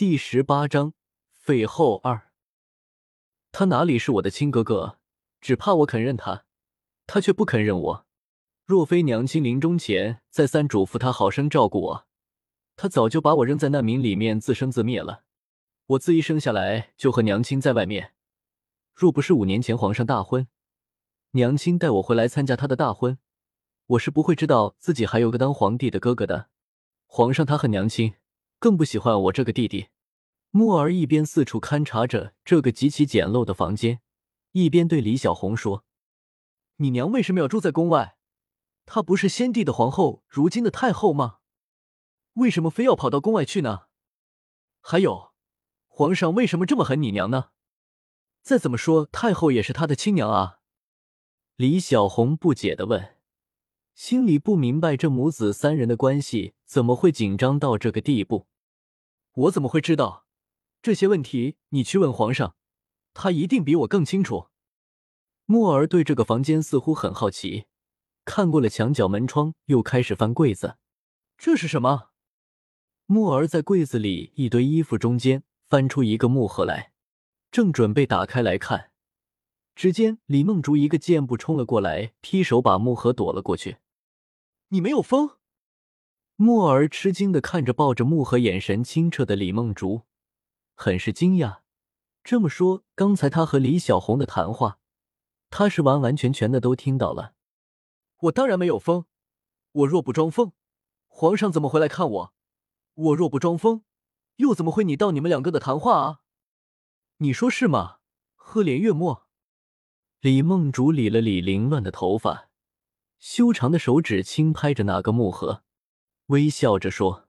第十八章废后二。他哪里是我的亲哥哥？只怕我肯认他，他却不肯认我。若非娘亲临终前再三嘱咐他好生照顾我，他早就把我扔在难民里面自生自灭了。我自一生下来就和娘亲在外面，若不是五年前皇上大婚，娘亲带我回来参加他的大婚，我是不会知道自己还有个当皇帝的哥哥的。皇上他恨娘亲，更不喜欢我这个弟弟。木儿一边四处勘察着这个极其简陋的房间，一边对李小红说：“你娘为什么要住在宫外？她不是先帝的皇后，如今的太后吗？为什么非要跑到宫外去呢？还有，皇上为什么这么恨你娘呢？再怎么说，太后也是他的亲娘啊。”李小红不解的问。心里不明白这母子三人的关系怎么会紧张到这个地步，我怎么会知道这些问题？你去问皇上，他一定比我更清楚。木儿对这个房间似乎很好奇，看过了墙角门窗，又开始翻柜子。这是什么？木儿在柜子里一堆衣服中间翻出一个木盒来，正准备打开来看，只见李梦竹一个箭步冲了过来，劈手把木盒躲了过去。你没有疯！墨儿吃惊的看着抱着木盒、眼神清澈的李梦竹，很是惊讶。这么说，刚才他和李小红的谈话，他是完完全全的都听到了。我当然没有疯，我若不装疯，皇上怎么回来看我？我若不装疯，又怎么会你到你们两个的谈话啊？你说是吗？赫连月末，李梦竹理了理凌乱的头发。修长的手指轻拍着那个木盒，微笑着说：“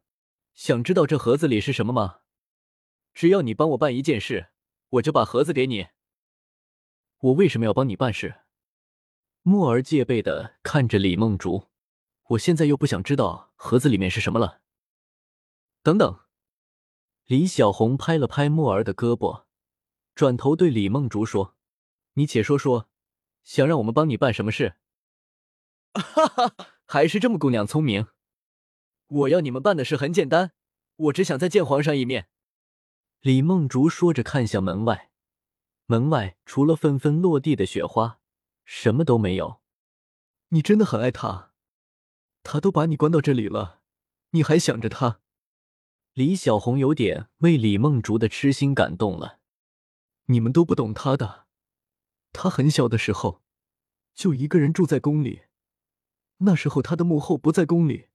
想知道这盒子里是什么吗？只要你帮我办一件事，我就把盒子给你。我为什么要帮你办事？”木儿戒备的看着李梦竹，我现在又不想知道盒子里面是什么了。等等，李小红拍了拍木儿的胳膊，转头对李梦竹说：“你且说说，想让我们帮你办什么事？” 哈哈，还是这么姑娘聪明。我要你们办的事很简单，我只想再见皇上一面。李梦竹说着，看向门外，门外除了纷纷落地的雪花，什么都没有。你真的很爱他，他都把你关到这里了，你还想着他？李小红有点为李梦竹的痴心感动了。你们都不懂他的，他很小的时候就一个人住在宫里。那时候他的母后不在宫里，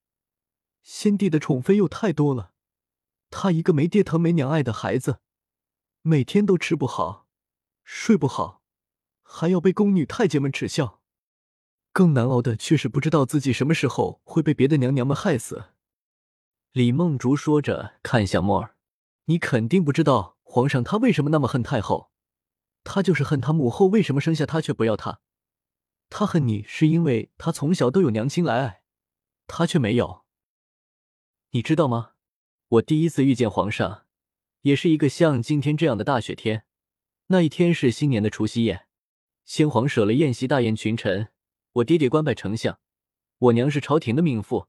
先帝的宠妃又太多了，他一个没爹疼没娘爱的孩子，每天都吃不好，睡不好，还要被宫女太监们耻笑。更难熬的却是不知道自己什么时候会被别的娘娘们害死。李梦竹说着，看向墨儿：“你肯定不知道皇上他为什么那么恨太后，他就是恨他母后为什么生下他却不要他。”他恨你，是因为他从小都有娘亲来爱，他却没有。你知道吗？我第一次遇见皇上，也是一个像今天这样的大雪天。那一天是新年的除夕夜，先皇舍了宴席大宴群臣，我爹爹官拜丞相，我娘是朝廷的命妇，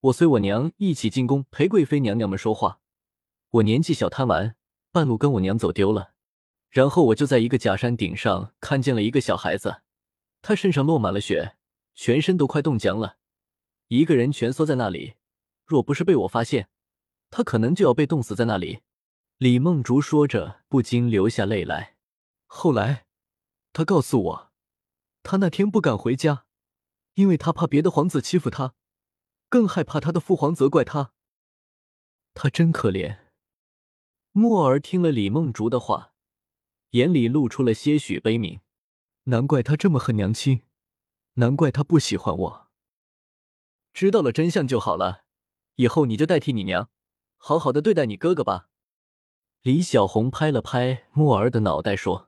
我随我娘一起进宫陪贵妃娘娘们说话。我年纪小贪玩，半路跟我娘走丢了，然后我就在一个假山顶上看见了一个小孩子。他身上落满了雪，全身都快冻僵了，一个人蜷缩在那里。若不是被我发现，他可能就要被冻死在那里。李梦竹说着，不禁流下泪来。后来，他告诉我，他那天不敢回家，因为他怕别的皇子欺负他，更害怕他的父皇责怪他。他真可怜。墨儿听了李梦竹的话，眼里露出了些许悲悯。难怪他这么恨娘亲，难怪他不喜欢我。知道了真相就好了，以后你就代替你娘，好好的对待你哥哥吧。李小红拍了拍木儿的脑袋说。